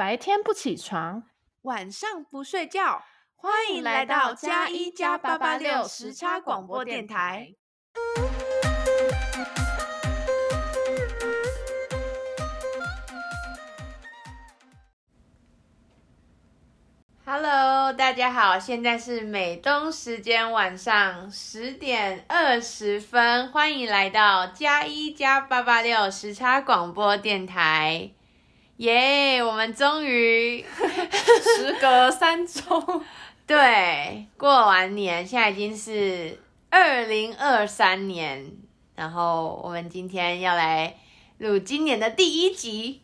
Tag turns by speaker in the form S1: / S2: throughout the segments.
S1: 白天不起床，
S2: 晚上不睡觉，欢迎来到加一加八八六时差广播电台。Hello，大家好，现在是美东时间晚上十点二十分，欢迎来到加一加八八六时差广播电台。耶！Yeah, 我们终于
S1: 时隔三周，
S2: 对，过完年，现在已经是二零二三年，然后我们今天要来录今年的第一集，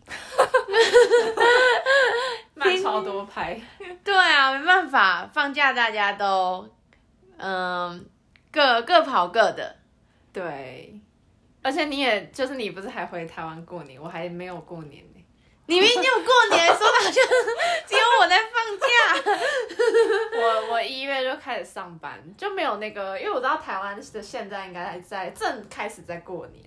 S1: 慢超多拍，
S2: 对啊，没办法，放假大家都嗯各各跑各的，
S1: 对，而且你也就是你不是还回台湾过年，我还没有过年。
S2: 你明明就过年，说的好像只有我在放假。
S1: 我我一月就开始上班，就没有那个，因为我知道台湾的现在应该还在正开始在过年。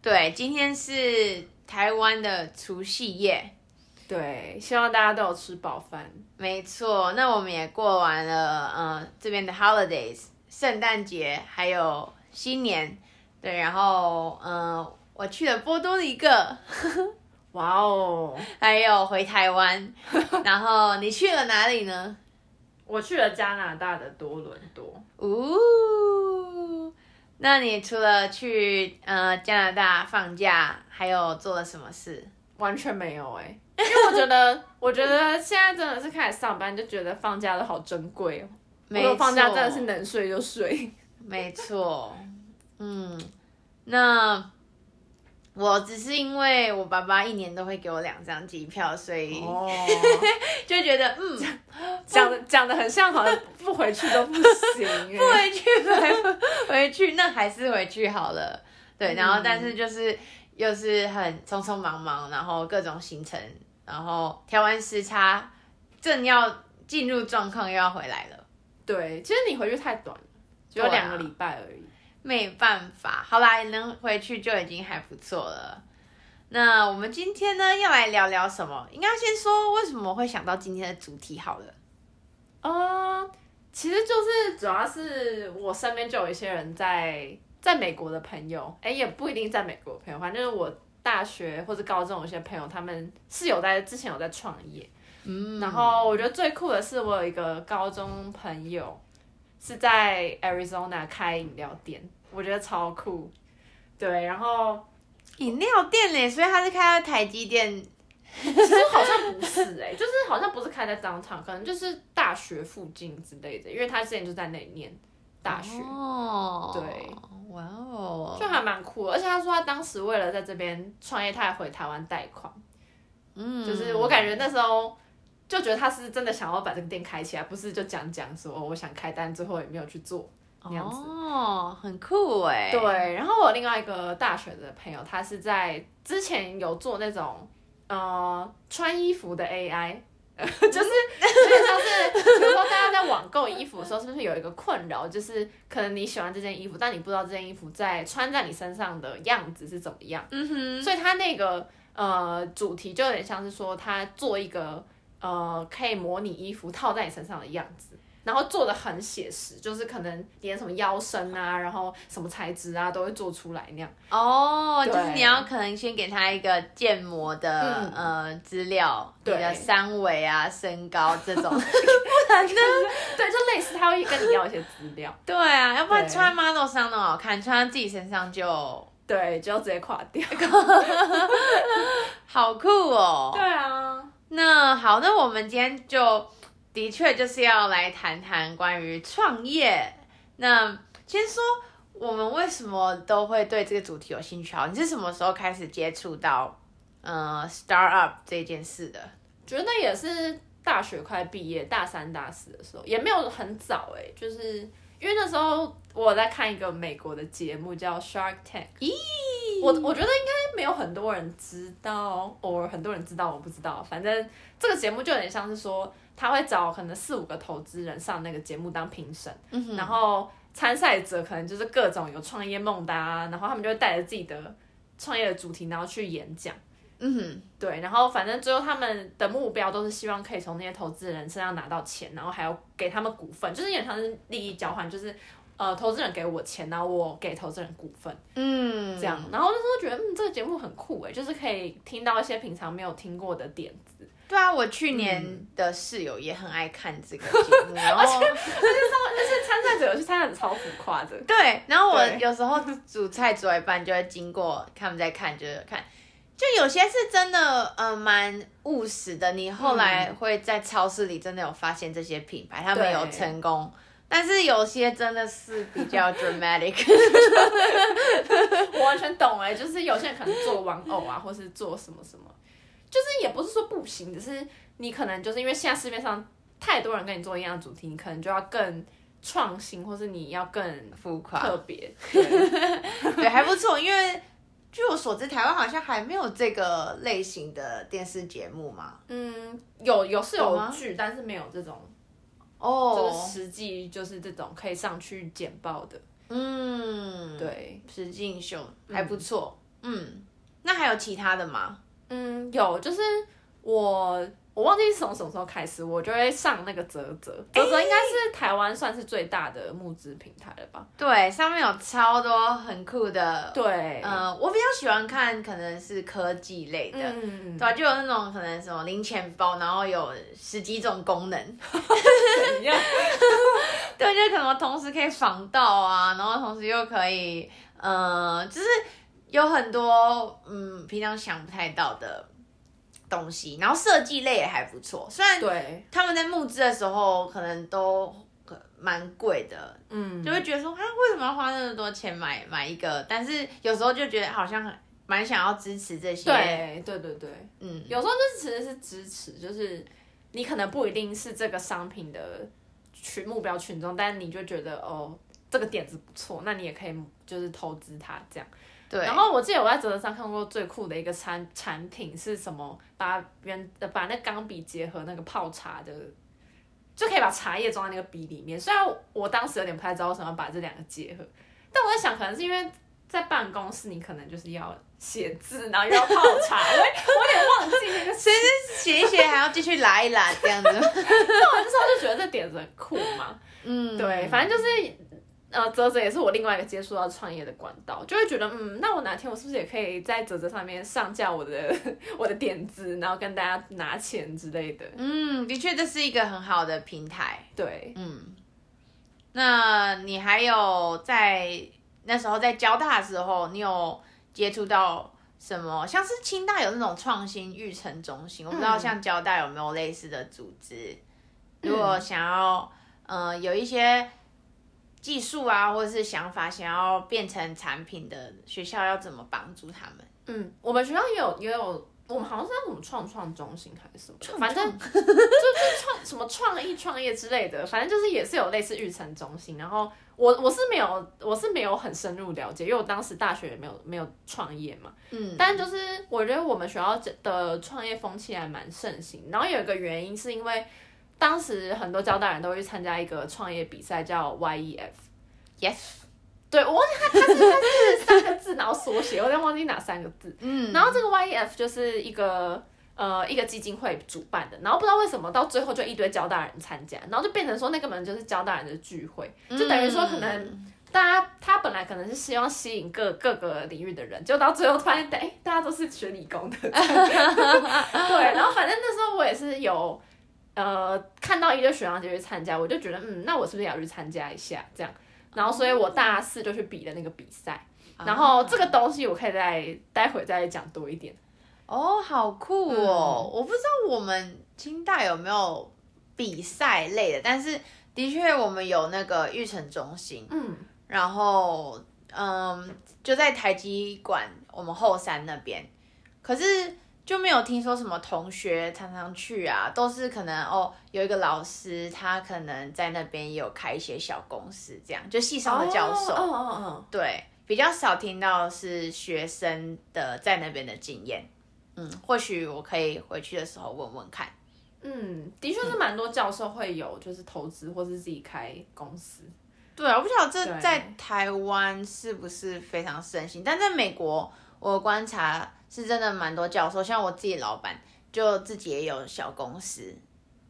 S2: 对，今天是台湾的除夕夜。
S1: 对，希望大家都有吃饱饭。
S2: 没错，那我们也过完了，呃，这边的 holidays，圣诞节还有新年。对，然后，嗯、呃，我去了波多黎各。
S1: 哇哦！
S2: 还有回台湾，然后你去了哪里呢？
S1: 我去了加拿大的多伦多。
S2: 哦，那你除了去呃加拿大放假，还有做了什么事？
S1: 完全没有哎、欸，因为我觉得，我觉得现在真的是开始上班，就觉得放假都好珍贵哦。没错，放假真的是能睡就睡。
S2: 没错，嗯，那。我只是因为我爸爸一年都会给我两张机票，所以、oh. 就觉得嗯，
S1: 讲的讲的很像，好像不回去都不行，
S2: 不回去不回去，那还是回去好了。对，然后但是就是又是很匆匆忙忙，然后各种行程，然后调完时差，正要进入状况，又要回来了。
S1: 对，其实你回去太短了，只有两个礼拜而已。
S2: 没办法，好啦，能回去就已经还不错了。那我们今天呢，要来聊聊什么？应该先说为什么会想到今天的主题好了。
S1: 呃，其实就是主要是我身边就有一些人在在美国的朋友，哎，也不一定在美国的朋友，反正就是我大学或者高中有些朋友，他们是有在之前有在创业。嗯，然后我觉得最酷的是，我有一个高中朋友。是在 Arizona 开饮料店，我觉得超酷。对，然后
S2: 饮料店嘞，所以他是开在台积电，
S1: 其实好像不是哎、欸，就是好像不是开在 downtown，可能就是大学附近之类的，因为他之前就在那里念大学。哦，对，哇哦，就还蛮酷的。而且他说他当时为了在这边创业，他还回台湾贷款。嗯，就是我感觉那时候。就觉得他是真的想要把这个店开起来，不是就讲讲说我想开单，最后也没有去做那样子。
S2: 哦，很酷哎。
S1: 对，然后我另外一个大学的朋友，他是在之前有做那种呃穿衣服的 AI，就是就是像是比如说大家在网购衣服的时候，是不是有一个困扰，就是可能你喜欢这件衣服，但你不知道这件衣服在穿在你身上的样子是怎么样。嗯哼。所以他那个呃主题就有点像是说他做一个。呃，可以模拟衣服套在你身上的样子，然后做的很写实，就是可能连什么腰身啊，然后什么材质啊，都会做出来那样。
S2: 哦，就是你要可能先给他一个建模的、嗯、呃资料，对，你的三围啊、身高这种，不然呢？
S1: 对，就类似他会跟你要一些资料。
S2: 对啊，要不然穿 model 上那么好看，穿在自己身上就
S1: 对，就要直接垮掉。
S2: 好酷哦！
S1: 对啊。
S2: 那好，那我们今天就的确就是要来谈谈关于创业。那先说我们为什么都会对这个主题有兴趣？啊，你是什么时候开始接触到呃 startup 这件事的？
S1: 觉得也是大学快毕业，大三、大四的时候，也没有很早哎，就是因为那时候我在看一个美国的节目叫 Shark Tank。咦？我我觉得应该没有很多人知道，或很多人知道，我不知道。反正这个节目就有点像是说，他会找可能四五个投资人上那个节目当评审，嗯、然后参赛者可能就是各种有创业梦的啊，然后他们就会带着自己的创业的主题，然后去演讲。
S2: 嗯哼，
S1: 对，然后反正最后他们的目标都是希望可以从那些投资人身上拿到钱，然后还要给他们股份，就是有点像是利益交换，就是呃投资人给我钱，然后我给投资人股份，
S2: 嗯，
S1: 这样。然后那时候觉得嗯这个节目很酷诶，就是可以听到一些平常没有听过的点子。
S2: 对啊，我去年的室友也很爱看这个节目，嗯、然后 而且
S1: 那些参赛者有些参赛者超浮夸的。
S2: 对，然后我有时候煮菜煮一半就会经过他们在看，就是看。就有些是真的，呃，蛮务实的。你后来会在超市里真的有发现这些品牌，他们有成功。但是有些真的是比较 dramatic。
S1: 我完全懂哎，就是有些人可能做玩偶啊，或是做什么什么，就是也不是说不行，只是你可能就是因为现在市面上太多人跟你做一样的主题，你可能就要更创新，或是你要更
S2: 浮夸、
S1: 特别。
S2: 对，还不错，因为。据我所知，台湾好像还没有这个类型的电视节目嘛。
S1: 嗯，有有是有剧，但是没有这种哦，就是实际就是这种可以上去简报的。
S2: 嗯，
S1: 对，
S2: 实境秀还不错。嗯，嗯，那还有其他的吗？
S1: 嗯，有，就是我。我忘记是从什么时候开始，我就会上那个泽泽，泽泽应该是台湾算是最大的募资平台了吧？
S2: 对，上面有超多很酷的。
S1: 对，
S2: 嗯、呃，我比较喜欢看可能是科技类的，嗯、对吧？就有那种可能什么零钱包，然后有十几种功能，怎样？对，就可能同时可以防盗啊，然后同时又可以，呃，就是有很多嗯，平常想不太到的。东西，然后设计类也还不错，虽然对。他们在募资的时候可能都蛮贵的，嗯，就会觉得说啊，为什么要花那么多钱买买一个？但是有时候就觉得好像蛮想要支持这些，
S1: 对对对对，嗯，有时候就是其实是支持，就是你可能不一定是这个商品的群目标群众，但你就觉得哦，这个点子不错，那你也可以就是投资它这样。对，然后我记得我在啧啧上看过最酷的一个产产品是什么？把原把那钢笔结合那个泡茶的，就可以把茶叶装在那个笔里面。虽然我当时有点不太知道为什么要把这两个结合，但我在想，可能是因为在办公室你可能就是要写字，然后又要泡茶，我我有点忘记那个，
S2: 其实写一写还要继续拉一拉这样子。那
S1: 我那时候就觉得这点子很酷嘛。嗯，对，反正就是。呃，泽泽也是我另外一个接触到创业的管道，就会觉得，嗯，那我哪天我是不是也可以在泽泽上面上架我的我的点子，然后跟大家拿钱之类的？
S2: 嗯，的确这是一个很好的平台。
S1: 对，
S2: 嗯。那你还有在那时候在交大的时候，你有接触到什么？像是清大有那种创新育成中心，我不知道像交大有没有类似的组织。嗯、如果想要，呃，有一些。技术啊，或者是想法，想要变成产品的学校要怎么帮助他们？
S1: 嗯，我们学校也有也有，我们好像是在什么创创中心还是什么，反正就是创什么创意创业之类的，反正就是也是有类似育成中心。然后我我是没有我是没有很深入了解，因为我当时大学也没有没有创业嘛。嗯，但就是我觉得我们学校的创业风气还蛮盛行。然后有一个原因是因为。当时很多交大人都会去参加一个创业比赛，叫 YEF，Yes，对，我忘记它它是它是三个字，然后缩写，我有点忘记哪三个字。嗯，然后这个 YEF 就是一个呃一个基金会主办的，然后不知道为什么到最后就一堆交大人参加，然后就变成说那个门就是交大人的聚会，就等于说可能大家他本来可能是希望吸引各各个领域的人，就到最后发现哎大家都是学理工的，对，然后反正那时候我也是有。呃，看到一堆学长姐去参加，我就觉得，嗯，那我是不是也要去参加一下？这样，然后，所以我大四就去比了那个比赛。Oh. 然后，这个东西我可以再待会再讲多一点。
S2: 哦，oh, 好酷哦！嗯、我不知道我们清大有没有比赛类的，但是的确我们有那个育成中心。嗯，然后，嗯，就在台积馆我们后山那边。可是。就没有听说什么同学常常去啊，都是可能哦，有一个老师他可能在那边也有开一些小公司，这样就系上的教授，嗯嗯嗯，对，比较少听到是学生的在那边的经验，嗯，或许我可以回去的时候问问看，
S1: 嗯，的确是蛮多教授会有就是投资或是自己开公司，
S2: 对啊，我不晓得这在台湾是不是非常盛行，但在美国我观察。是真的蛮多教授，像我自己老板就自己也有小公司，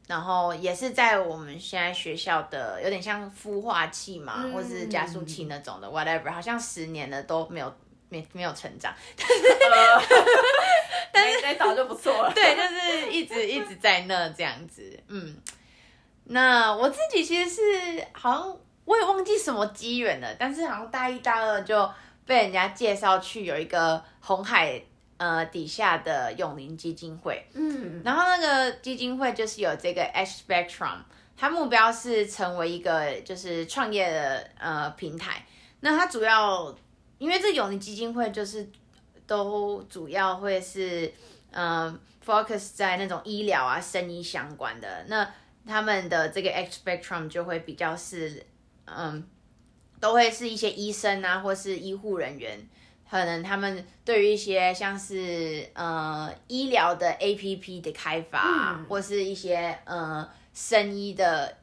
S2: 然后也是在我们现在学校的有点像孵化器嘛，嗯、或是加速器那种的，whatever，好像十年了都没有没没有成长，但是、呃、
S1: 但是再早就不错了，
S2: 对，就是一直一直在那这样子，嗯，那我自己其实是好像我也忘记什么机缘了，但是好像大一大二就被人家介绍去有一个红海。呃，底下的永龄基金会，嗯，然后那个基金会就是有这个 H Spectrum，它目标是成为一个就是创业的呃平台。那它主要因为这永龄基金会就是都主要会是嗯、呃、focus 在那种医疗啊、生医相关的。那他们的这个 X Spectrum 就会比较是嗯，都会是一些医生啊，或是医护人员。可能他们对于一些像是呃医疗的 APP 的开发，嗯、或是一些呃生医的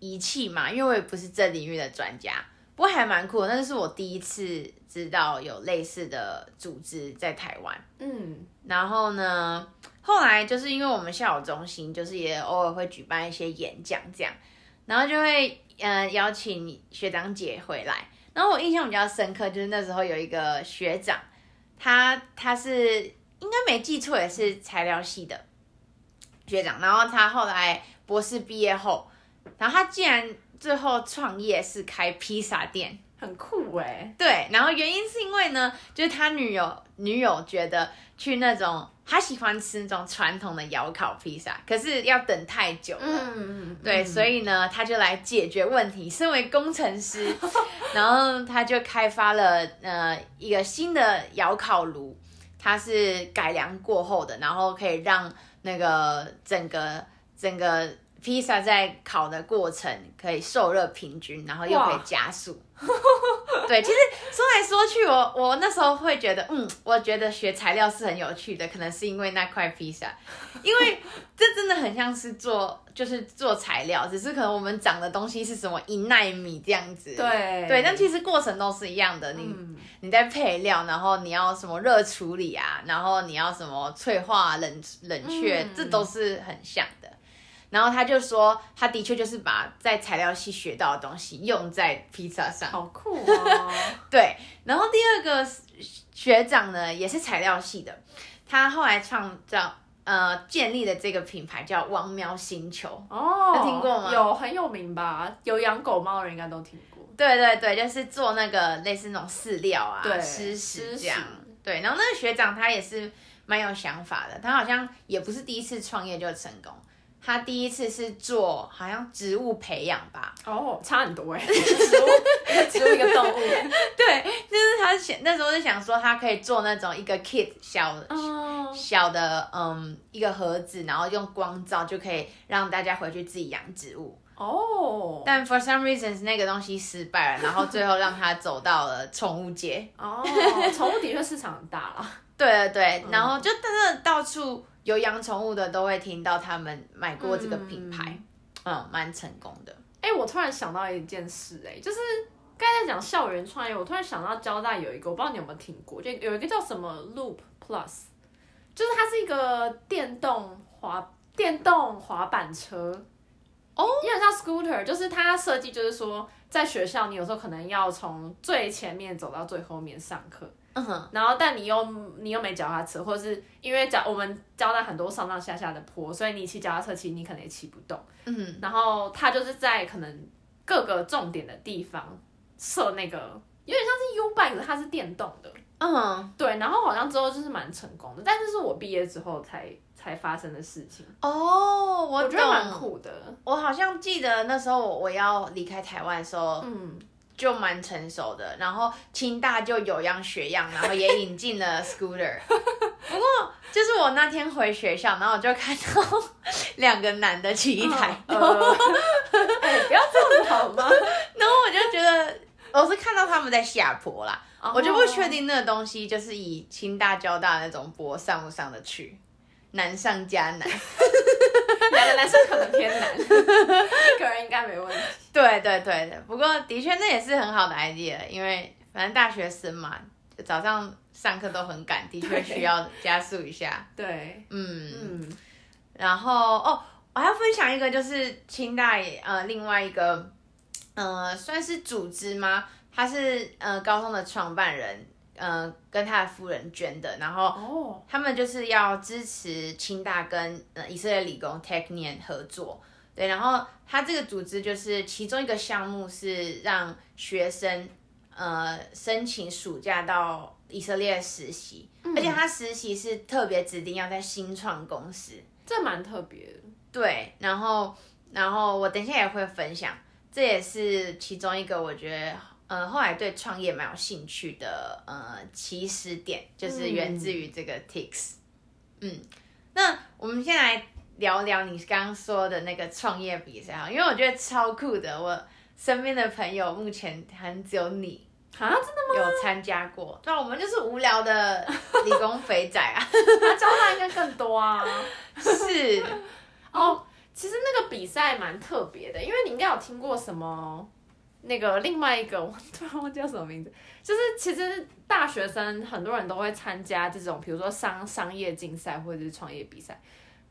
S2: 仪器嘛，因为我也不是这领域的专家，不过还蛮酷的。那是我第一次知道有类似的组织在台湾。嗯，然后呢，后来就是因为我们校友中心就是也偶尔会举办一些演讲这样，然后就会呃邀请学长姐回来。然后我印象比较深刻，就是那时候有一个学长，他他是应该没记错也是材料系的学长，然后他后来博士毕业后，然后他竟然最后创业是开披萨店，
S1: 很酷哎。
S2: 对，然后原因是因为呢，就是他女友女友觉得去那种。他喜欢吃那种传统的窑烤披萨，可是要等太久了。嗯，对，嗯、所以呢，他就来解决问题。身为工程师，然后他就开发了呃一个新的窑烤炉，它是改良过后的，然后可以让那个整个整个披萨在烤的过程可以受热平均，然后又可以加速。对，其实说来说去，我我那时候会觉得，嗯，我觉得学材料是很有趣的，可能是因为那块披萨，因为这真的很像是做，就是做材料，只是可能我们长的东西是什么一纳米这样子，
S1: 对
S2: 对，但其实过程都是一样的，你、嗯、你在配料，然后你要什么热处理啊，然后你要什么脆化、冷冷却，嗯、这都是很像的。然后他就说，他的确就是把在材料系学到的东西用在披萨上，
S1: 好酷哦。
S2: 对，然后第二个学长呢，也是材料系的，他后来创造呃建立的这个品牌叫汪喵星球
S1: 哦，
S2: 有听过吗？
S1: 有很有名吧？有养狗猫的人应该都听过。
S2: 对对对，就是做那个类似那种饲料啊，对，湿食这样。对，然后那个学长他也是蛮有想法的，他好像也不是第一次创业就成功。他第一次是做好像植物培养吧，
S1: 哦，差很多哎，植物一个植物一个动物，
S2: 对，就是他想那时候是想说他可以做那种一个 kit 小的、oh. 小的嗯一个盒子，然后用光照就可以让大家回去自己养植物哦，oh. 但 for some reasons 那个东西失败了，然后最后让他走到了宠物界
S1: 哦，宠物的确市场很大了，
S2: 对对对，然后就真的到处。有养宠物的都会听到他们买过这个品牌，嗯，蛮、嗯、成功的。
S1: 哎、欸，我突然想到一件事、欸，哎，就是刚才在讲校园创业，我突然想到交大有一个，我不知道你有没有听过，就有一个叫什么 Loop Plus，就是它是一个电动滑电动滑板车，哦，有点像 scooter，就是它设计就是说，在学校你有时候可能要从最前面走到最后面上课。嗯哼，然后但你又你又没脚踏车，或者是因为脚我们交代很多上上下下的坡，所以你骑脚踏车其实你可能也骑不动。嗯，然后它就是在可能各个重点的地方设那个，有点像是 U bike，它是电动的。嗯，对，然后好像之后就是蛮成功的，但是是我毕业之后才才发生的事情。
S2: 哦，我，
S1: 我觉得蛮酷的。
S2: 我好像记得那时候我我要离开台湾的时候，嗯。就蛮成熟的，然后清大就有样学样，然后也引进了 scooter。不过就是我那天回学校，然后我就看到两个男的骑一台，
S1: 不要这样子好吗？
S2: 然后我就觉得我是看到他们在下坡啦，我就不确定那个东西就是以清大交大那种坡上不上得去，难上加难。
S1: 两个男生可能偏难，一个人应该没问题。
S2: 对对对的，不过的确那也是很好的 idea，因为反正大学生嘛，早上上课都很赶，的确需要加速一下。
S1: 对，
S2: 嗯
S1: 嗯。
S2: 然后哦，我还要分享一个，就是清大呃另外一个呃算是组织吗？他是呃高中的创办人，呃跟他的夫人捐的，然后他们就是要支持清大跟呃以色列理工 Technion 合作。对，然后他这个组织就是其中一个项目是让学生呃申请暑假到以色列实习，嗯、而且他实习是特别指定要在新创公司，
S1: 这蛮特别的。
S2: 对，然后然后我等一下也会分享，这也是其中一个我觉得呃后来对创业蛮有兴趣的呃起始点，就是源自于这个 Tix。嗯，嗯，那我们先来。聊聊你刚刚说的那个创业比赛，因为我觉得超酷的。我身边的朋友目前很只有你
S1: 啊，真的吗？
S2: 有参加过？对啊，我们就是无聊的理工肥仔啊。
S1: 他交大应该更多啊。
S2: 是
S1: 哦，其实那个比赛蛮特别的，因为你应该有听过什么那个另外一个，我突然忘记叫什么名字。就是其实大学生很多人都会参加这种，比如说商商业竞赛或者是创业比赛。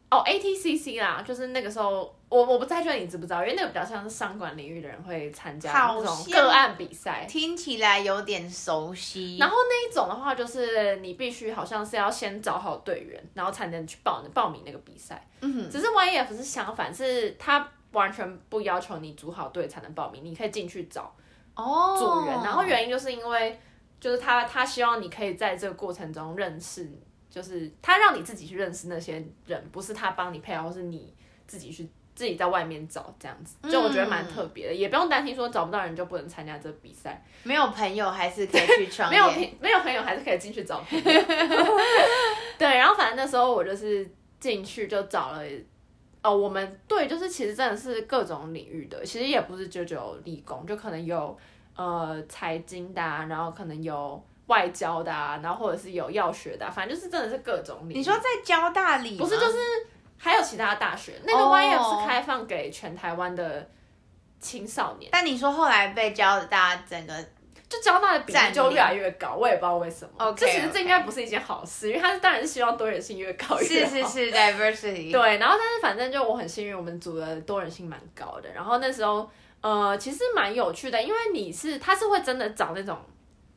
S1: 哦，ATCC 啦，就是那个时候，我我不太确定你知不知道，因为那个比较像是商管领域的人会参加那种个案比赛，
S2: 听起来有点熟悉。
S1: 然后那一种的话，就是你必须好像是要先找好队员，然后才能去报报名那个比赛。嗯哼。只是 YEF 是相反，是他完全不要求你组好队才能报名，你可以进去找哦组员。然后原因就是因为，就是他他希望你可以在这个过程中认识。就是他让你自己去认识那些人，不是他帮你配，或是你自己去自己在外面找这样子，就我觉得蛮特别的，嗯、也不用担心说找不到人就不能参加这个比赛。
S2: 没有朋友还是可以去创业，
S1: 没有朋没有朋友还是可以进去找朋友。对，然后反正那时候我就是进去就找了，哦，我们对，就是其实真的是各种领域的，其实也不是就只有理工，就可能有呃财经的、啊，然后可能有。外交的啊，然后或者是有药学的啊，反正就是真的是各种领域。
S2: 你说在交大里？
S1: 不是，就是还有其他大学。那个 YEF 是开放给全台湾的青少年。
S2: 但你说后来被交大整个
S1: 就交大的比例就越来越高，我也不知道为什
S2: 么。
S1: 这其实这应该不是一件好事，因为他是当然是希望多元性越高越好。
S2: 是是是，diversity。
S1: 对，然后但是反正就我很幸运，我们组的多元性蛮高的。然后那时候呃其实蛮有趣的，因为你是他是会真的找那种。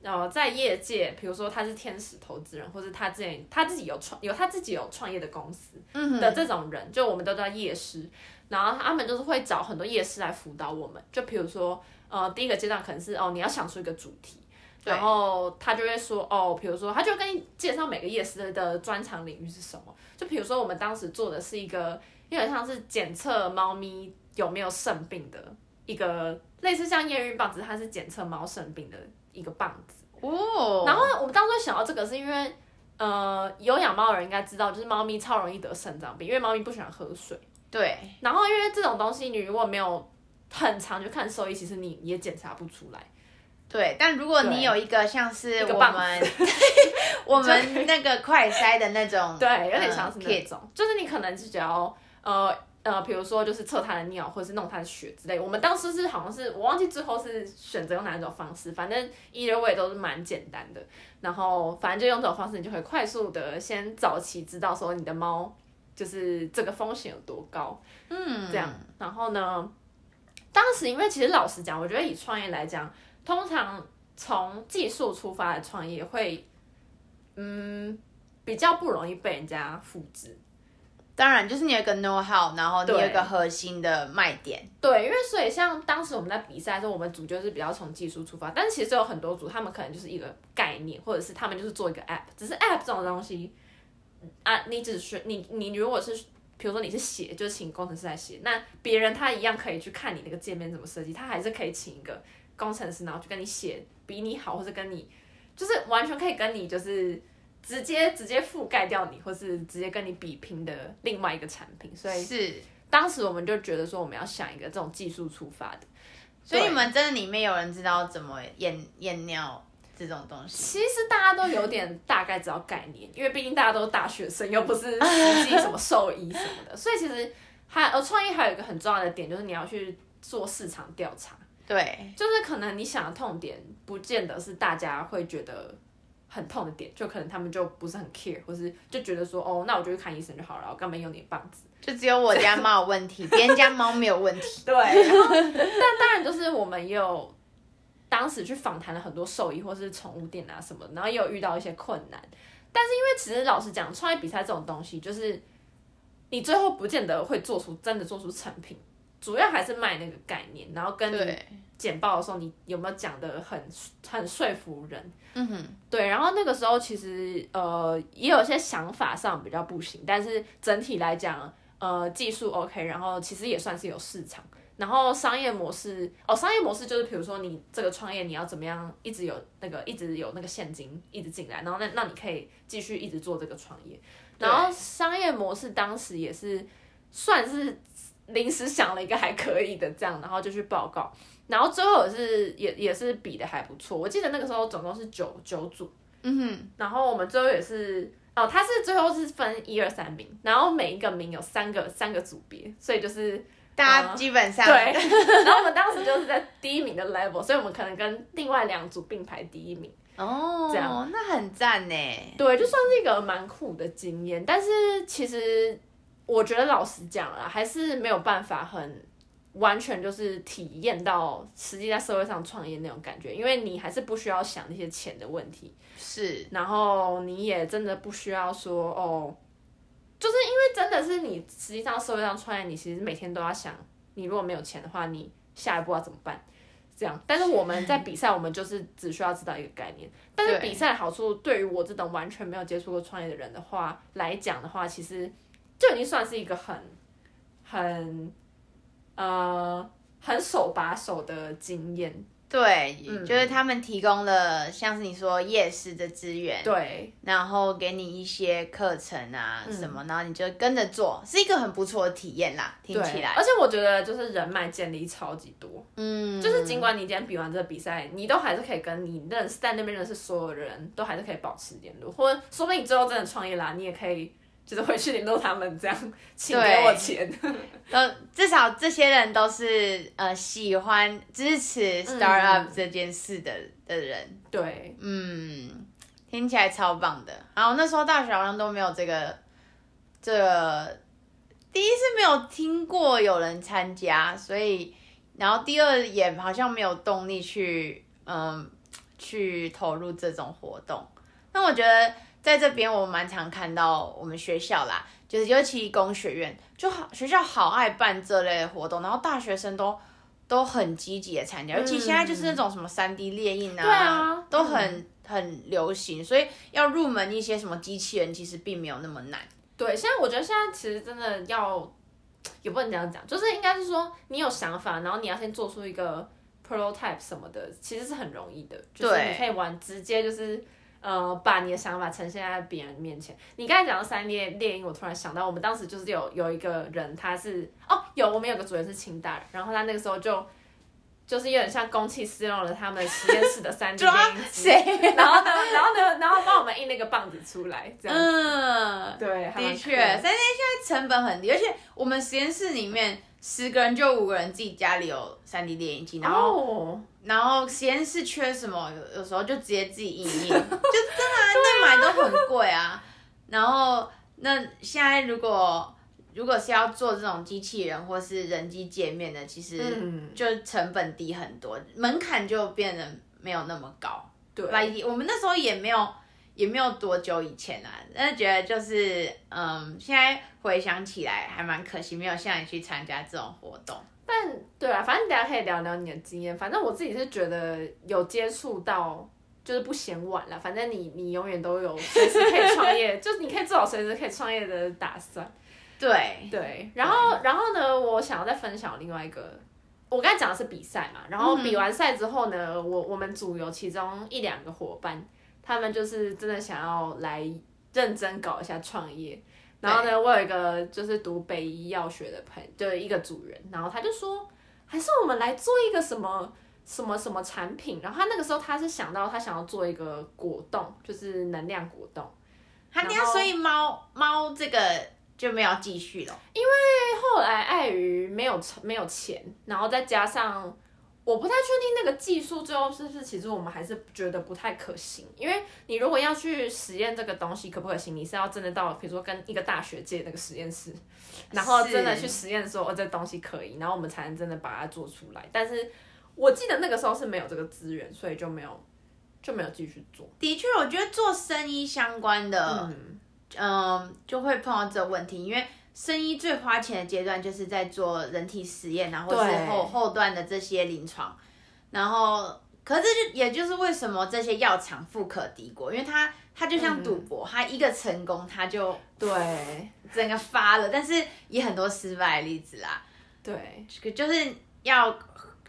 S1: 然后在业界，比如说他是天使投资人，或者他之前他自己有创有他自己有创业的公司的这种人，就我们都叫夜师。然后他们就是会找很多夜师来辅导我们。就比如说，呃，第一个阶段可能是哦，你要想出一个主题，然后他就会说哦，比如说他就跟你介绍每个夜市的专长领域是什么。就比如说我们当时做的是一个，有点像是检测猫咪有没有肾病的一个，类似像验孕棒，只是它是检测猫肾病的。一个棒子哦，然后我们当初想到这个是因为，呃，有养猫的人应该知道，就是猫咪超容易得肾脏病，因为猫咪不喜欢喝水。
S2: 对。
S1: 然后因为这种东西，你如果没有很常就看兽医，其实你也检查不出来。
S2: 对。但如果你有一个像是我们 我们 那个快筛的那种，
S1: 对，有点像是那种，嗯、就是你可能是只要呃。呃，比如说就是测他的尿，或者是弄他的血之类。我们当时是好像是我忘记最后是选择用哪一种方式，反正 either way 都是蛮简单的。然后反正就用这种方式，你就会快速的先早期知道说你的猫就是这个风险有多高，嗯，这样。然后呢，当时因为其实老实讲，我觉得以创业来讲，通常从技术出发的创业会，嗯，比较不容易被人家复制。
S2: 当然，就是你有一个 know how，然后你有一个核心的卖点。
S1: 对，因为所以像当时我们在比赛的时候，我们组就是比较从技术出发，但是其实有很多组，他们可能就是一个概念，或者是他们就是做一个 app。只是 app 这种东西啊，你只是你你如果是，比如说你是写，就是请工程师来写，那别人他一样可以去看你那个界面怎么设计，他还是可以请一个工程师，然后去跟你写比你好，或者跟你就是完全可以跟你就是。直接直接覆盖掉你，或是直接跟你比拼的另外一个产品，所以是当时我们就觉得说我们要想一个这种技术出发的，
S2: 所以你们真的里面有人知道怎么验验尿这种东西？
S1: 其实大家都有点大概知道概念，因为毕竟大家都是大学生，又不是 实际什么兽医什么的，所以其实还呃创业还有一个很重要的点就是你要去做市场调查，
S2: 对，
S1: 就是可能你想的痛点不见得是大家会觉得。很痛的点，就可能他们就不是很 care，或是就觉得说，哦，那我就去看医生就好了，我干嘛用你的棒子？
S2: 就只有我家猫有问题，别人家猫没有
S1: 问题。对，但当然就是我们也有当时去访谈了很多兽医或是宠物店啊什么，然后也有遇到一些困难。但是因为其实老实讲，创业比赛这种东西，就是你最后不见得会做出真的做出成品，主要还是卖那个概念，然后跟你简报的时候，你有没有讲的很很说服人？嗯哼，对。然后那个时候其实呃也有一些想法上比较不行，但是整体来讲。呃，技术 OK，然后其实也算是有市场，然后商业模式哦，商业模式就是比如说你这个创业你要怎么样一直有那个一直有那个现金一直进来，然后那那你可以继续一直做这个创业，然后商业模式当时也是算是临时想了一个还可以的这样，然后就去报告，然后最后也是也也是比的还不错，我记得那个时候总共是九九组，嗯。哼，然后我们最后也是。哦，他是最后是分一二三名，然后每一个名有三个三个组别，所以就是
S2: 大家基本上、
S1: 呃、对。然后我们当时就是在第一名的 level，所以我们可能跟另外两组并排第一名。
S2: 哦，这样那很赞呢。
S1: 对，就算是一个蛮酷的经验，但是其实我觉得老实讲啦，还是没有办法很。完全就是体验到实际在社会上创业那种感觉，因为你还是不需要想那些钱的问题，
S2: 是，
S1: 然后你也真的不需要说哦，就是因为真的是你实际上社会上创业，你其实每天都要想，你如果没有钱的话，你下一步要怎么办？这样，但是我们在比赛，我们就是只需要知道一个概念，但是比赛的好处对于我这种完全没有接触过创业的人的话来讲的话，其实就已经算是一个很很。呃，很手把手的经验，
S2: 对、嗯，就是他们提供了像是你说夜市的资源，
S1: 对，
S2: 然后给你一些课程啊什么、嗯，然后你就跟着做，是一个很不错的体验啦，听起来。
S1: 而且我觉得就是人脉建立超级多，嗯，就是尽管你今天比完这个比赛，你都还是可以跟你认识在那边认识所有的人都还是可以保持联络，或者说不定你最后真的创业啦，你也可以。就是回去联络他们，这样请给我钱。
S2: 呃，至少这些人都是呃喜欢支持 startup 这件事的、嗯、的人。
S1: 对，
S2: 嗯，听起来超棒的。然后那时候大学好像都没有这个，这个第一是没有听过有人参加，所以然后第二也好像没有动力去嗯去投入这种活动。那我觉得。在这边，我蛮常看到我们学校啦，就是尤其工学院，就好学校好爱办这类的活动，然后大学生都都很积极的参加，尤其现在就是那种什么三 D 列印啊，对啊，都很、嗯、很流行，所以要入门一些什么机器人，其实并没有那么难。
S1: 对，现在我觉得现在其实真的要，也不能这样讲，就是应该是说你有想法，然后你要先做出一个 prototype 什么的，其实是很容易的，就是你可以玩直接就是。呃，把你的想法呈现在别人面前。你刚才讲到三 D 猎鹰，我突然想到，我们当时就是有有一个人，他是哦，有我们有个主任是清大人，然后他那个时候就就是有点像公器私用了他们实验室的三 D 然后呢，然后呢，然后帮我们印那个棒子出来，这样。嗯，对，的确，
S2: 三 D 现在成本很低，而且我们实验室里面。十个人就五个人自己家里有 3D 电影机，然后、oh. 然后实验室缺什么，有有时候就直接自己印印，就真的那买都很贵啊。然后那现在如果如果是要做这种机器人或是人机界面的，其实就成本低很多，门槛就变得没有那么高。对，我们那时候也没有。也没有多久以前啦，但是觉得就是，嗯，现在回想起来还蛮可惜，没有像你去参加这种活动。
S1: 但对啊，反正大家可以聊聊你的经验。反正我自己是觉得有接触到，就是不嫌晚了。反正你你永远都有随时可以创业，就是你可以做好随时可以创业的打算。
S2: 对
S1: 对，然后然后呢，我想要再分享另外一个，我刚才讲的是比赛嘛，然后比完赛之后呢，嗯、我我们组有其中一两个伙伴。他们就是真的想要来认真搞一下创业，然后呢，我有一个就是读北医药学的朋友，就一个主人，然后他就说，还是我们来做一个什么什么什么产品，然后他那个时候他是想到他想要做一个果冻，就是能量果冻。
S2: 他那样，所以猫猫这个就没有继续了，
S1: 因为后来碍于没有没有钱，然后再加上。我不太确定那个技术最后是不是，其实我们还是觉得不太可行。因为你如果要去实验这个东西可不可行，你是要真的到，比如说跟一个大学借那个实验室，然后真的去实验说哦，这东西可以，然后我们才能真的把它做出来。但是我记得那个时候是没有这个资源，所以就没有就没有继续做。
S2: 的确，我觉得做生意相关的，嗯，嗯，就会碰到这个问题，因为。生医最花钱的阶段就是在做人体实验，然后是后后段的这些临床，然后可是就也就是为什么这些药厂富可敌国，因为它它就像赌博，它、嗯、一个成功它就对整个发了，但是也很多失败的例子啦。
S1: 对，
S2: 就是要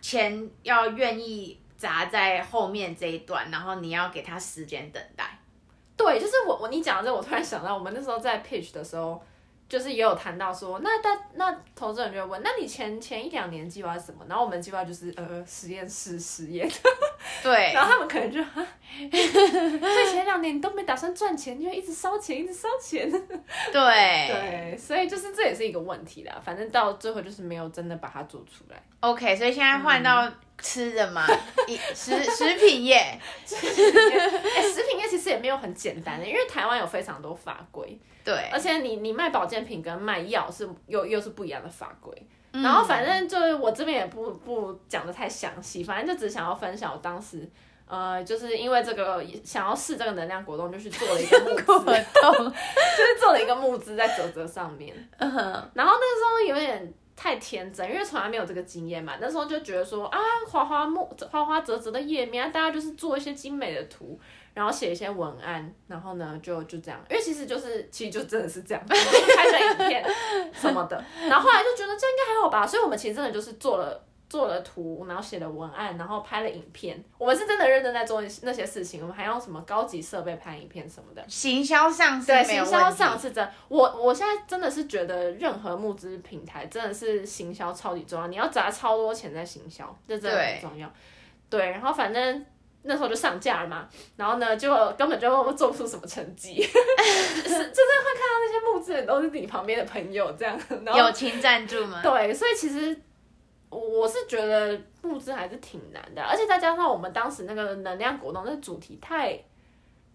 S2: 钱要愿意砸在后面这一段，然后你要给他时间等待。
S1: 对，就是我我你讲的这，我突然想到，我们那时候在 pitch 的时候。就是也有谈到说，那那那投资人就会问，那你前前一两年计划是什么？然后我们计划就是呃实验室实验，
S2: 对，
S1: 然后他们可能就，所以前两年你都没打算赚钱，就一直烧钱，一直烧钱，
S2: 对
S1: 对，所以就是这也是一个问题啦。反正到最后就是没有真的把它做出来。
S2: OK，所以现在换到吃的嘛，嗯、食食品业，
S1: 食品业，哎、欸，食品业其实也没有很简单的，因为台湾有非常多法规。
S2: 对，
S1: 而且你你卖保健品跟卖药是又又是不一样的法规，嗯，然后反正就是我这边也不不讲的太详细，反正就只想要分享我当时，呃，就是因为这个想要试这个能量果冻，就去做了一个木果冻，就是做了一个募资在泽泽上面，然后那个时候有点太天真，因为从来没有这个经验嘛，那时候就觉得说啊，花花木花花折折的页面，大家就是做一些精美的图。然后写一些文案，然后呢，就就这样，因为其实就是，其实就真的是这样，拍成影片什么的。然后后来就觉得这应该还好吧，所以我们其实真的就是做了做了图，然后写了文案，然后拍了影片。我们是真的认真在做那些事情，我们还用什么高级设备拍影片什么的。
S2: 行销上是
S1: 对，行销上是真。我我现在真的是觉得任何募资平台真的是行销超级重要，你要砸超多钱在行销，这真的很重要。对，对，然后反正。那时候就上架了嘛，然后呢，就根本就做不出什么成绩，是就是会看到那些募资人都是你旁边的朋友这样，然后
S2: 友情赞助吗？
S1: 对，所以其实我是觉得募资还是挺难的，而且再加上我们当时那个能量果冻那主题太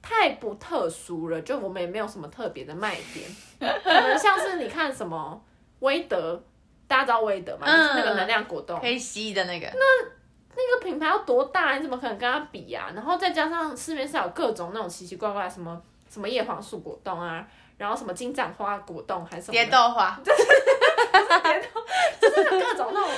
S1: 太不特殊了，就我们也没有什么特别的卖点，可能像是你看什么威德，大家知道威德吗？嗯，就是那个能量果冻
S2: 可以吸的那个
S1: 那。那个品牌要多大？你怎么可能跟他比呀、啊？然后再加上市面上有各种那种奇奇怪怪什么什么叶黄素果冻啊，然后什么金盏花果冻还是什么
S2: 蝶豆花，
S1: 就是蝶豆，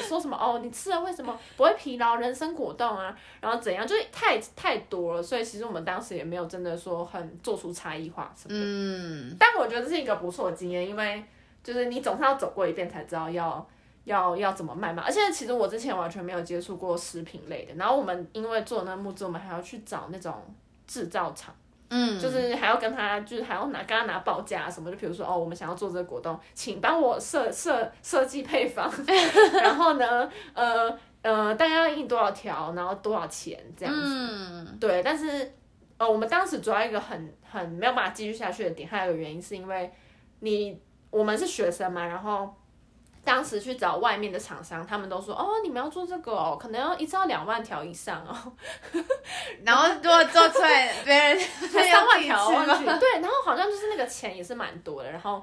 S1: 说什么哦，你吃了为什么不会疲劳？人参果冻啊，然后怎样？就是太太多了，所以其实我们当时也没有真的说很做出差异化什么的。嗯，但我觉得这是一个不错的经验，因为就是你总是要走过一遍才知道要。要要怎么卖嘛？而且其实我之前完全没有接触过食品类的。然后我们因为做那木制，我们还要去找那种制造厂，嗯，就是还要跟他，就是还要拿跟他拿报价什么。就比如说哦，我们想要做这个果冻，请帮我设设设计配方，然后呢，呃呃，大概要印多少条，然后多少钱这样子。嗯，对。但是呃，我们当时主要一个很很没有办法继续下去的点，还有一个原因是因为你我们是学生嘛，然后。当时去找外面的厂商，他们都说：“哦，你们要做这个哦，可能要一次要两万条以上哦。”
S2: 然后如果做出来，别人
S1: 才三万条对，然后好像就是那个钱也是蛮多的。然后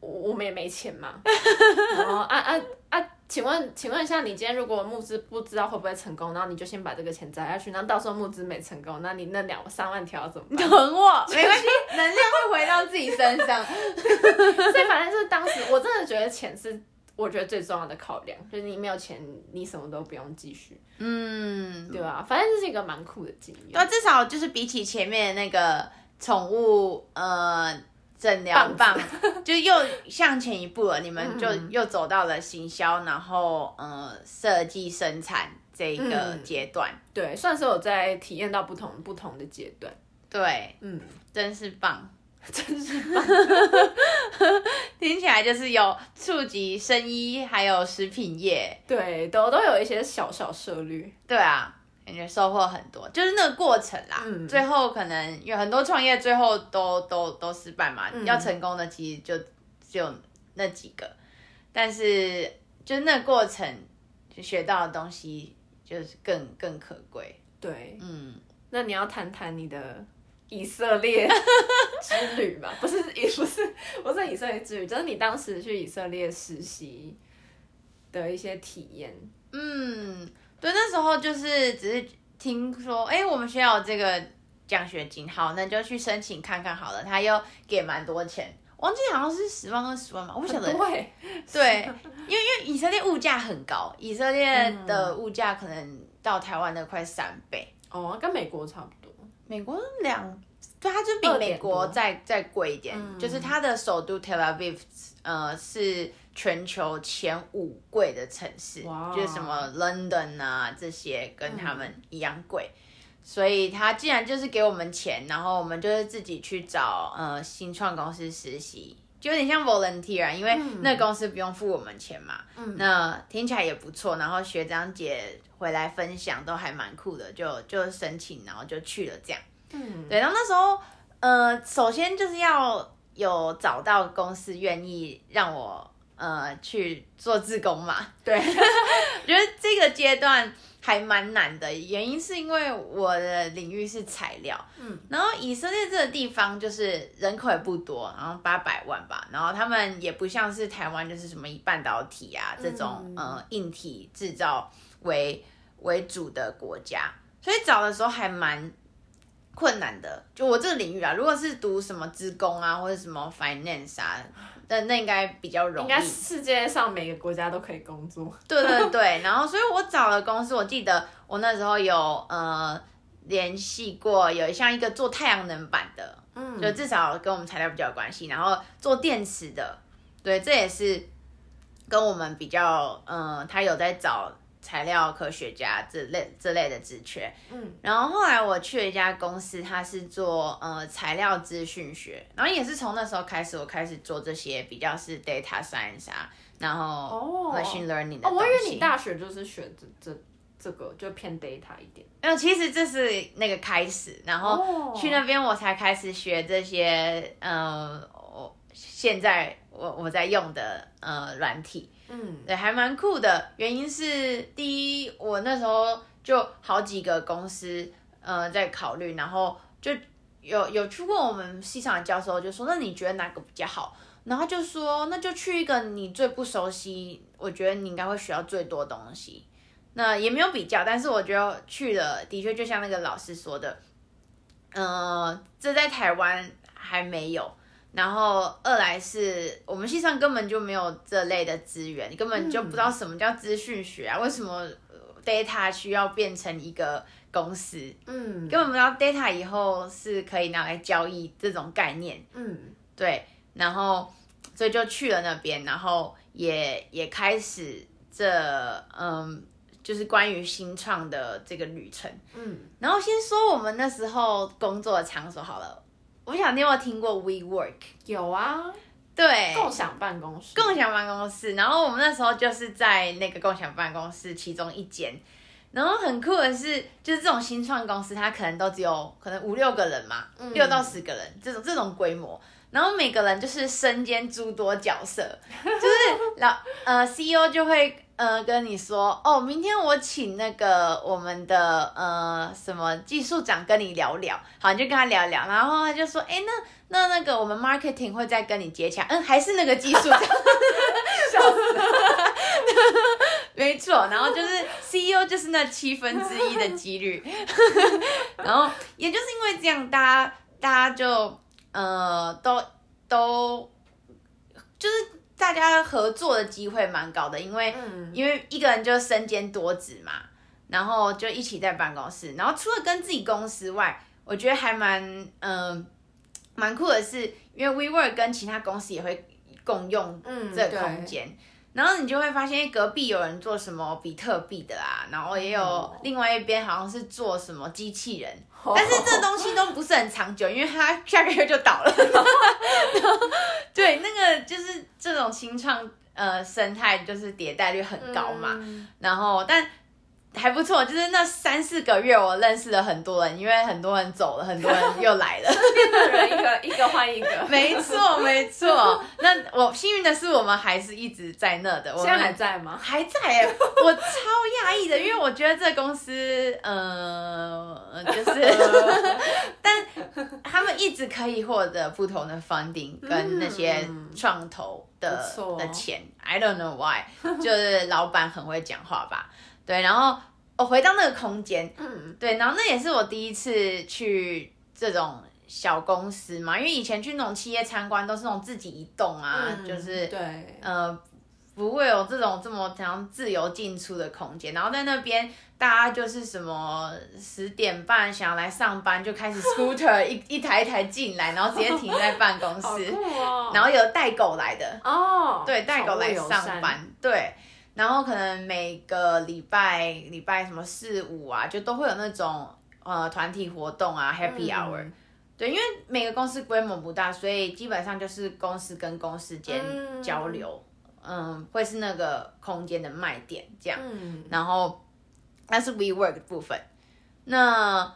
S1: 我我们也没钱嘛。然后啊啊啊！请问请问一下，你今天如果募资不知道会不会成功，然后你就先把这个钱砸下去，然后到时候募资没成功，那你那两三万条怎么办？
S2: 等我，没关系，能量会回到自己身上。
S1: 所以反正就是当时我真的觉得钱是。我觉得最重要的考量就是你没有钱，你什么都不用继续，嗯，对吧？反正这是一个蛮酷的经验。
S2: 对，至少就是比起前面那个宠物呃诊疗棒，就又向前一步了。你们就又走到了行销，然后呃设计生产这一个阶段，嗯。
S1: 对，算是我在体验到不同不同的阶段。
S2: 对，嗯，真是棒。
S1: 真是棒，
S2: 听起来就是有触及生医，还有食品业，
S1: 对，都都有一些小小涉虑。
S2: 对啊，感觉收获很多，就是那个过程啦。嗯，最后可能有很多创业最后都都都失败嘛，嗯，要成功的其实就只有那几个，但是就那个过程就学到的东西就是更更可贵。
S1: 对，
S2: 嗯，
S1: 那你要谈谈你的以色列 之旅嘛？不是，也不是，不是以色列之旅，就是你当时去以色列实习的一些体验。
S2: 嗯，对，那时候就是只是听说，哎，我们学校有这个奖学金，好，那就去申请看看好了。他又给蛮多钱，忘记好像是十万二十万吧，我不晓得。
S1: 对，
S2: 对，因为因为以色列物价很高，以色列的物价可能到台湾的快三倍。
S1: 哦，跟美国差不多。
S2: 美国两，对，它就比美国再再贵一点，嗯、就是它的首都 Tel Aviv，呃，是全球前五贵的城市，哇。就是什么 London 啊这些跟他们一样贵，嗯、所以他既然就是给我们钱，然后我们就是自己去找呃新创公司实习，就有点像 volunteer，因为那公司不用付我们钱嘛，嗯、那听起来也不错，然后学长姐。回来分享都还蛮酷的，就就申请，然后就去了这样。嗯，对，然后那时候，呃，首先就是要有找到公司愿意让我呃去做自工嘛。对，我觉得这个阶段还蛮难的，原因是因为我的领域是材料，嗯，然后以色列这个地方就是人口也不多，然后八百万吧，然后他们也不像是台湾，就是什么以半导体啊这种、嗯、呃硬体制造。为为主的国家，所以找的时候还蛮困难的。就我这个领域啊，如果是读什么职工啊，或者什么 finance 啊，那那应该比较容易。应该
S1: 世界上每个国家都可以工作。
S2: 对对对，然后所以我找了公司，我记得我那时候有呃联系过，有像一个做太阳能板的，嗯，就至少跟我们材料比较有关系。然后做电池的，对，这也是跟我们比较，嗯、呃，他有在找。材料科学家这类这类的职缺，嗯，然后后来我去了一家公司，它是做呃材料资讯学，然后也是从那时候开始，我开始做这些比较是 data science 啊，然后 machine learning 的。哦，我以为
S1: 你大学就是学这这这个，就偏 data 一点。
S2: 那其实这是那个开始，然后去那边我才开始学这些，呃，我现在我我在用的呃软体。嗯，对，还蛮酷的。原因是第一，我那时候就好几个公司，呃，在考虑，然后就有有去问我们系上的教授，就说，那你觉得哪个比较好？然后就说，那就去一个你最不熟悉，我觉得你应该会学到最多东西。那也没有比较，但是我觉得去了，的确就像那个老师说的，呃，这在台湾还没有。然后二来是我们系上根本就没有这类的资源，你根本就不知道什么叫资讯学啊，为什么 data 需要变成一个公司？嗯，根本不知道 data 以后是可以拿来交易这种概念。嗯，对，然后所以就去了那边，然后也也开始这嗯，就是关于新创的这个旅程。嗯，然后先说我们那时候工作的场所好了。我想你有没有听过 WeWork？
S1: 有啊，
S2: 对，
S1: 共享办公室，
S2: 共享办公室。然后我们那时候就是在那个共享办公室其中一间。然后很酷的是，就是这种新创公司，它可能都只有可能五六个人嘛，嗯、六到十个人这种这种规模。然后每个人就是身兼诸多角色，就是老呃 CEO 就会。呃，跟你说哦，明天我请那个我们的呃什么技术长跟你聊聊，好，你就跟他聊聊，然后他就说，哎，那那那个我们 marketing 会再跟你接洽，嗯，还是那个技术长，笑死了，没错，然后就是 CEO 就是那七分之一的几率，然后也就是因为这样，大家大家就呃都都就是。大家合作的机会蛮高的，因为、嗯、因为一个人就身兼多职嘛，然后就一起在办公室，然后除了跟自己公司外，我觉得还蛮嗯蛮酷的是，因为 WeWork 跟其他公司也会共用这个空间，嗯、然后你就会发现隔壁有人做什么比特币的啦，然后也有另外一边好像是做什么机器人。但是这东西都不是很长久，因为它下个月就倒了。对，那个就是这种新创呃生态，就是迭代率很高嘛。嗯、然后，但还不错，就是那三四个月，我认识了很多人，因为很多人走了，很多人又来了，
S1: 变的人一个一个换一个。
S2: 没错，没错。那我幸运的是，我们还是一直在那的。我们
S1: 现在还在吗？
S2: 还在耶，我超讶异的，因为我觉得这公司，呃，就是，但他们一直可以获得不同的 funding 跟那些创投的的钱。I don't know why，就是老板很会讲话吧。对，然后我回到那个空间，嗯，对，然后那也是我第一次去这种小公司嘛，因为以前去那种企业参观都是那种自己移动啊，嗯、就是
S1: 对，
S2: 呃，不会有这种这么像自由进出的空间。然后在那边，大家就是什么十点半想要来上班，就开始 scooter 一一台一台进来，然后直接停在办公室，
S1: 哦、
S2: 然后有带狗来的。
S1: 哦，
S2: 对，带狗来上班，对。然后可能每个礼拜礼拜什么四五啊，就都会有那种呃团体活动啊，Happy Hour，嗯。对，因为每个公司规模不大，所以基本上就是公司跟公司间交流，嗯，嗯，会是那个空间的卖点这样。嗯，然后那是 WeWork 的部分。那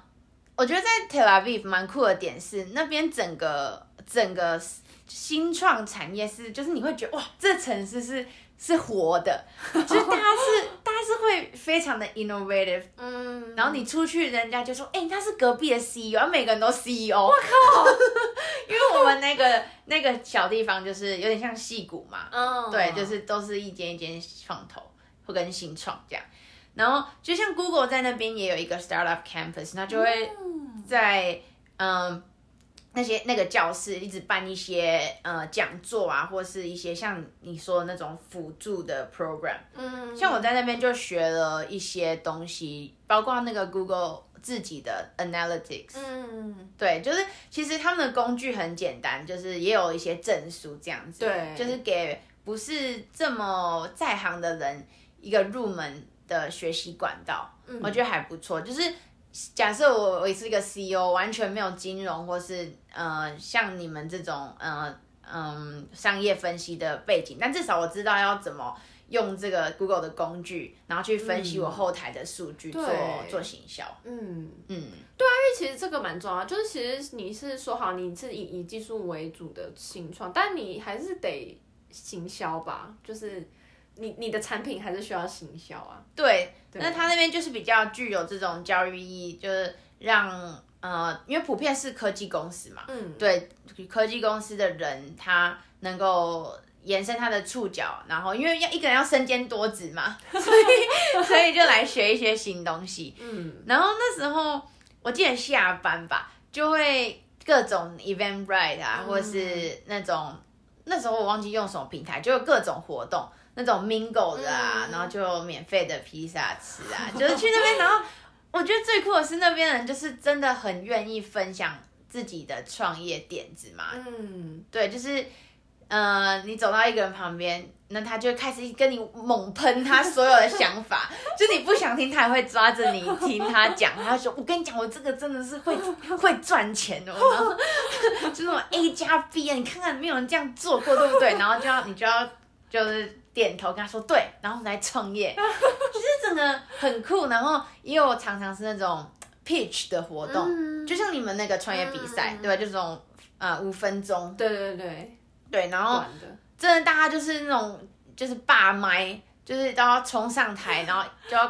S2: 我觉得在 Tel Aviv 蛮酷的点是，那边整个整个新创产业是，就是你会觉得哇，这城市是。是活的，就是大家是大家是会非常的 innovative，嗯，然后你出去，人家就说，哎、欸，他是隔壁的 CEO，然后每个人都 CEO，我靠，因为我们那个那个小地方就是有点像矽谷嘛，嗯，对，就是都是一间一间创投或跟新创这样，然后就像 Google 在那边也有一个 startup campus，那就会在嗯。嗯那些那个教室一直办一些呃讲座啊，或是一些像你说的那种辅助的 program。嗯，像我在那边就学了一些东西，包括那个 Google 自己的 Analytics。嗯，对，就是其实他们的工具很简单，就是也有一些证书这样子。对，就是给不是这么在行的人一个入门的学习管道。嗯，我觉得还不错，就是。假设我我是一个 CEO，完全没有金融或是呃像你们这种呃嗯商业分析的背景，但至少我知道要怎么用这个 Google 的工具，然后去分析我后台的数据做、嗯、做行销。嗯
S1: 嗯，对啊，因为其实这个蛮重要，就是其实你是说好你是以以技术为主的新创，但你还是得行销吧，就是。你你的产品还是需要行销啊？
S2: 对，对，那他那边就是比较具有这种教育意义，就是让呃，因为普遍是科技公司嘛，嗯，对，科技公司的人他能够延伸他的触角，然后因为要一个人要身兼多职嘛，所以 所以就来学一些新东西，嗯，然后那时候我记得下班吧，就会各种 Eventbrite 啊，嗯、或是那种那时候我忘记用什么平台，就有各种活动。那种 mingle 的啊，嗯、然后就免费的披萨吃啊，就是去那边，然后我觉得最酷的是那边人就是真的很愿意分享自己的创业点子嘛。嗯，对，就是呃，你走到一个人旁边，那他就开始跟你猛喷他所有的想法，就你不想听，他也会抓着你听他讲，他就说：“我跟你讲，我这个真的是会 会赚钱的。”然后 就那种 A 加 B 啊，你看看没有人这样做过，对不对？然后就要你就要就是。点头跟他说对，然后来创业，其实整个很酷。然后也有常常是那种 pitch 的活动，嗯、就像你们那个创业比赛，嗯、对吧？就这种呃五分钟，
S1: 对对对
S2: 对。然后真的大家就是那种就是霸麦，就是都要冲上台，然后就要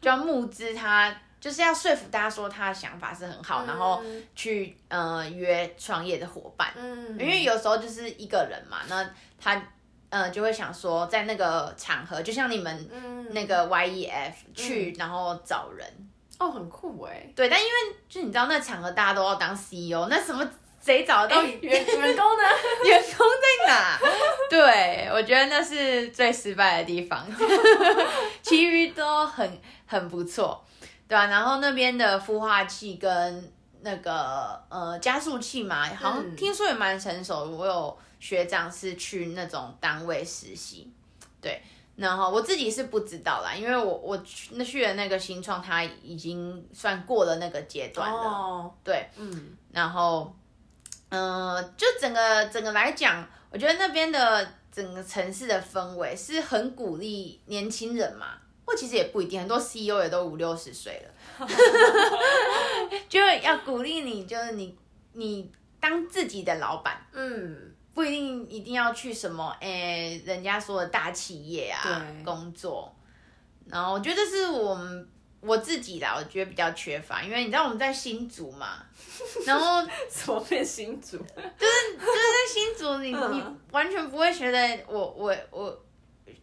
S2: 就要募资他，就是要说服大家说他的想法是很好，嗯、然后去呃约创业的伙伴。嗯，因为有时候就是一个人嘛，那他。嗯，就会想说，在那个场合，就像你们那个 YEF 去，嗯、然后找人
S1: 哦，很酷哎。
S2: 对，但因为就你知道，那场合大家都要当 CEO，那什么谁找得到员
S1: 员工呢？
S2: 员工在哪？对，我觉得那是最失败的地方，其余都很很不错，对吧、啊？然后那边的孵化器跟那个呃加速器嘛，好像听说也蛮成熟的，我有。学长是去那种单位实习，对，然后我自己是不知道啦，因为我我去那去的那个新创，他已经算过了那个阶段了，哦、对，嗯，然后，嗯、呃，就整个整个来讲，我觉得那边的整个城市的氛围是很鼓励年轻人嘛，或其实也不一定，很多 CEO 也都五六十岁了，就要鼓励你，就是你你当自己的老板，
S1: 嗯，
S2: 不一定一定要去什么诶、欸，人家说的大企业啊工作，然后我觉得这是我们。我自己啦，我觉得比较缺乏，因为你知道我们在新竹嘛，然后
S1: 怎么变新竹？
S2: 就是就是在新竹你，你你完全不会觉得我我我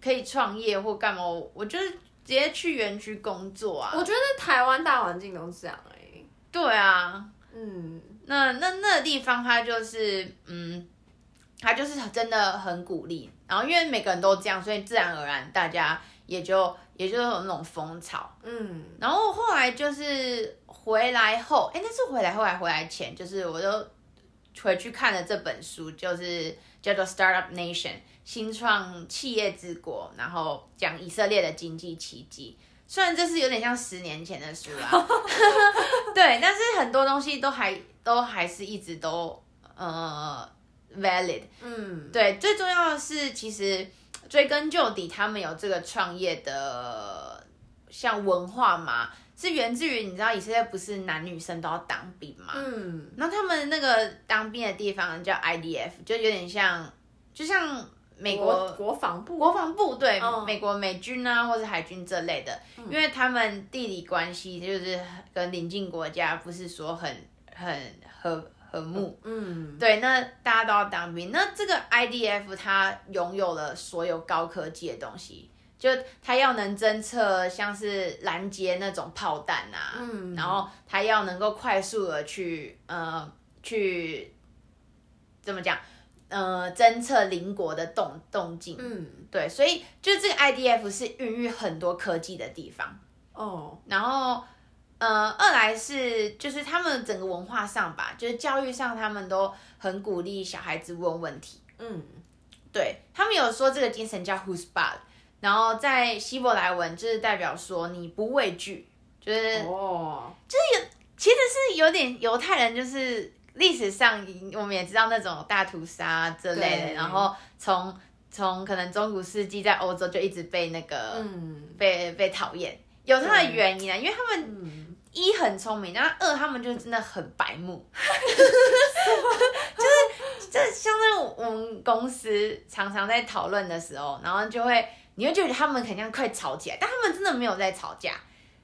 S2: 可以创业或干嘛，我，我就是直接去园区工作啊。
S1: 我觉得台湾大环境都是这样哎、欸。
S2: 对啊，
S1: 嗯，
S2: 那那那个地方它就是嗯，它就是真的很鼓励，然后因为每个人都这样，所以自然而然大家也就。也就有那种风潮，
S1: 嗯，
S2: 然后后来就是回来后，哎，那是回来后来回来前，就是我就回去看了这本书，就是叫做《Startup Nation》新创企业之国，然后讲以色列的经济奇迹。虽然这是有点像十年前的书啦，对，但是很多东西都还都还是一直都呃 valid，
S1: 嗯，
S2: 对，最重要的是其实。追根究底，他们有这个创业的像文化嘛，是源自于你知道以色列不是男女生都要当兵嘛？
S1: 嗯，
S2: 那他们那个当兵的地方叫 IDF，就有点像，就像美
S1: 国国，防部，
S2: 国防部对，
S1: 哦、
S2: 美国美军啊，或者海军这类的，嗯、因为他们地理关系就是跟邻近国家不是说很很和。和睦，
S1: 嗯，
S2: 对，那大家都要当兵。那这个 IDF 它拥有了所有高科技的东西，就它要能侦测像是拦截那种炮弹啊，
S1: 嗯，
S2: 然后它要能够快速的去呃去怎么讲？呃侦测邻国的动动静，
S1: 嗯，
S2: 对，所以就这个 IDF 是孕育很多科技的地方。
S1: 哦，
S2: 然后。呃，二来是就是他们整个文化上吧，就是教育上，他们都很鼓励小孩子问问题。
S1: 嗯，
S2: 对，他们有说这个精神叫 Who's Bad，然后在希伯来文就是代表说你不畏惧，就是
S1: 哦，
S2: 就是有其实是有点犹太人，就是历史上我们也知道那种大屠杀这类的，然后从从可能中古世纪在欧洲就一直被那个、
S1: 嗯、
S2: 被被讨厌，有它的原因啊，因为他们。
S1: 嗯
S2: 一很聪明，然后二他们就真的很白目，就是就是像在我们公司常常在讨论的时候，然后就会你会觉得他们肯定快吵起来，但他们真的没有在吵架，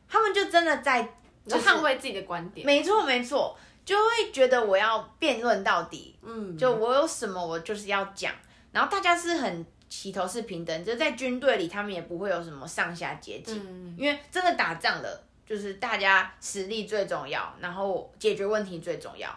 S2: 他们就真的在
S1: 就捍卫自己的观点。
S2: 没错没错，就会觉得我要辩论到底，
S1: 嗯，
S2: 就我有什么我就是要讲，然后大家是很齐头是平等，就在军队里他们也不会有什么上下阶级，
S1: 嗯，
S2: 因为真的打仗了。就是大家实力最重要，然后解决问题最重要，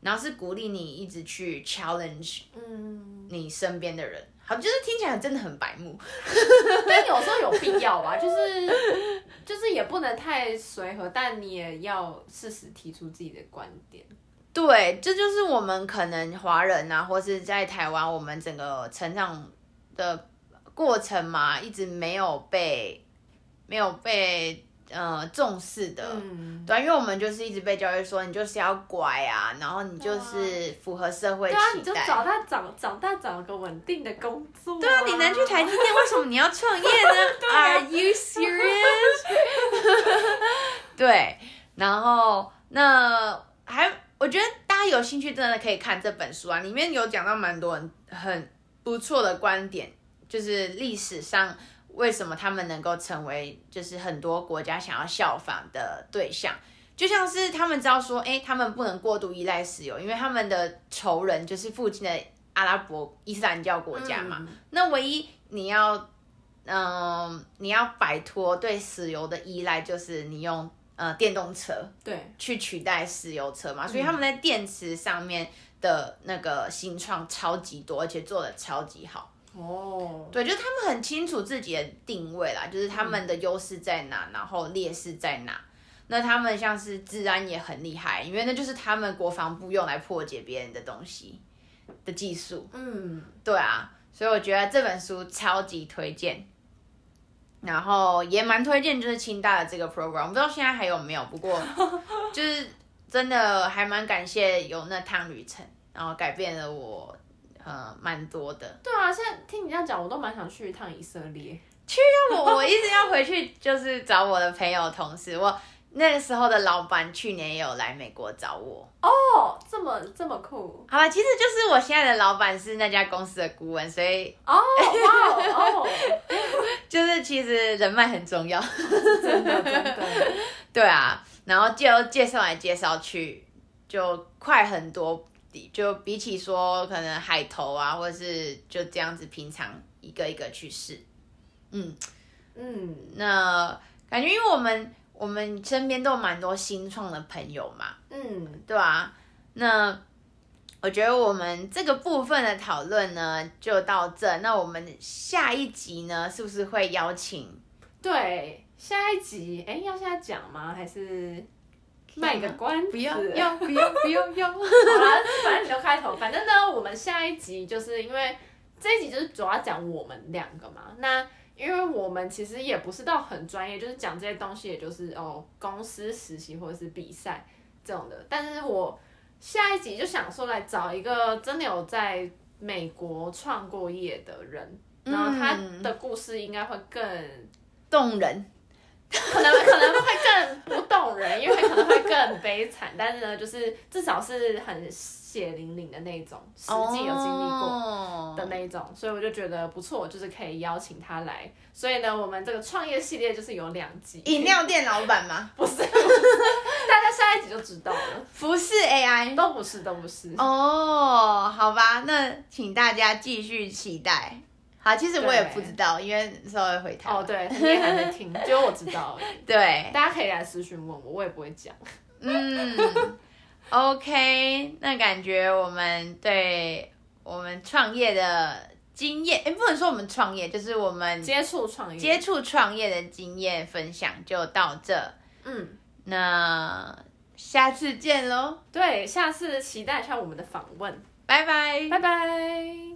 S2: 然后是鼓励你一直去 challenge，嗯，你身边的人，好，就是听起来真的很白目，
S1: 但有时候有必要吧，就是就是也不能太随和，但你也要适时提出自己的观点。
S2: 对，这就是我们可能华人啊，或是在台湾，我们整个成长的过程嘛，一直没有被没有被。呃，重视的，嗯、对，因为我们就是一直被教育说，你就是要乖啊，然后你就是符合社会期待，
S1: 对啊，你就找大长长大找个稳定的工作，啊。
S2: 对啊，你能去台积电，为什么你要创业呢？Are you serious？对，然后那还，我觉得大家有兴趣真的可以看这本书啊，里面有讲到蛮多很很不错的观点，就是历史上。为什么他们能够成为就是很多国家想要效仿的对象？就像是他们知道说，哎，他们不能过度依赖石油，因为他们的仇人就是附近的阿拉伯伊斯兰教国家嘛。嗯、那唯一你要，嗯、呃，你要摆脱对石油的依赖，就是你用呃电动车
S1: 对
S2: 去取代石油车嘛。所以他们在电池上面的那个新创超级多，而且做的超级好。
S1: 哦，
S2: 对，就是他们很清楚自己的定位啦，就是他们的优势在哪，嗯、然后劣势在哪。那他们像是治安也很厉害，因为那就是他们国防部用来破解别人的东西的技术。嗯，对啊，所以我觉得这本书超级推荐，然后也蛮推荐就是清大的这个 program，我不知道现在还有没有，不过 就是真的还蛮感谢有那趟旅程，然后改变了我。呃蛮多的。
S1: 对啊，现在听你这样讲，我都蛮想去一趟以色列。
S2: 去啊！我我一直要回去，就是找我的朋友同事。我那个时候的老板去年也有来美国找我。
S1: 哦，这么这么酷。
S2: 好吧，其实就是我现在的老板是那家公司的顾问，所以
S1: 哦哇哦，
S2: 就是其实人脉很重要。
S1: 真的真的。
S2: 对啊，然后就介绍来介绍去，就快很多。就比起说可能海投啊，或者是就这样子平常一个一个去试。嗯嗯，那感觉因为我们我们身边都有蛮多新创的朋友嘛，嗯，对啊。那我觉得我们这个部分的讨论呢就到这。那我们下一集呢是不是会邀请？
S1: 对，下一集哎，要现在讲吗？还是卖个关子？
S2: 不要要不要不要要。好
S1: 了，反正你就开头。反正呢，我们下一集就是因为这一集就是主要讲我们两个嘛。那因为我们其实也不是到很专业，就是讲这些东西，也就是哦公司实习或者是比赛这种的。但是我下一集就想说来找一个真的有在美国创过业的人，然后他的故事应该会更
S2: 动人，
S1: 可 能可能会更不动人，因为可能会更悲惨。但是呢，就是至少是很。血淋淋的那种，实际有经历过的那种，oh. 所以我就觉得不错，就是可以邀请他来。所以呢，我们这个创业系列就是有两集。
S2: 饮料店老板吗？
S1: 不是，不是大家下一集就知道了。
S2: 服饰 AI，
S1: 都不是，都不是。
S2: 哦，oh, 好吧，那请大家继续期待。好，其实我也不知道，因为稍微回台。
S1: 哦，对，你也还没听，只有我知道而已。
S2: 对，
S1: 大家可以来私讯问我，我也不会讲。
S2: 嗯。OK，那感觉我们对我们创业的经验，哎，不能说我们创业，就是我们
S1: 接触创业、
S2: 接触创业的经验分享就到这。嗯，那下次见喽。
S1: 对，下次期待一下我们的访问。
S2: 拜拜，
S1: 拜拜。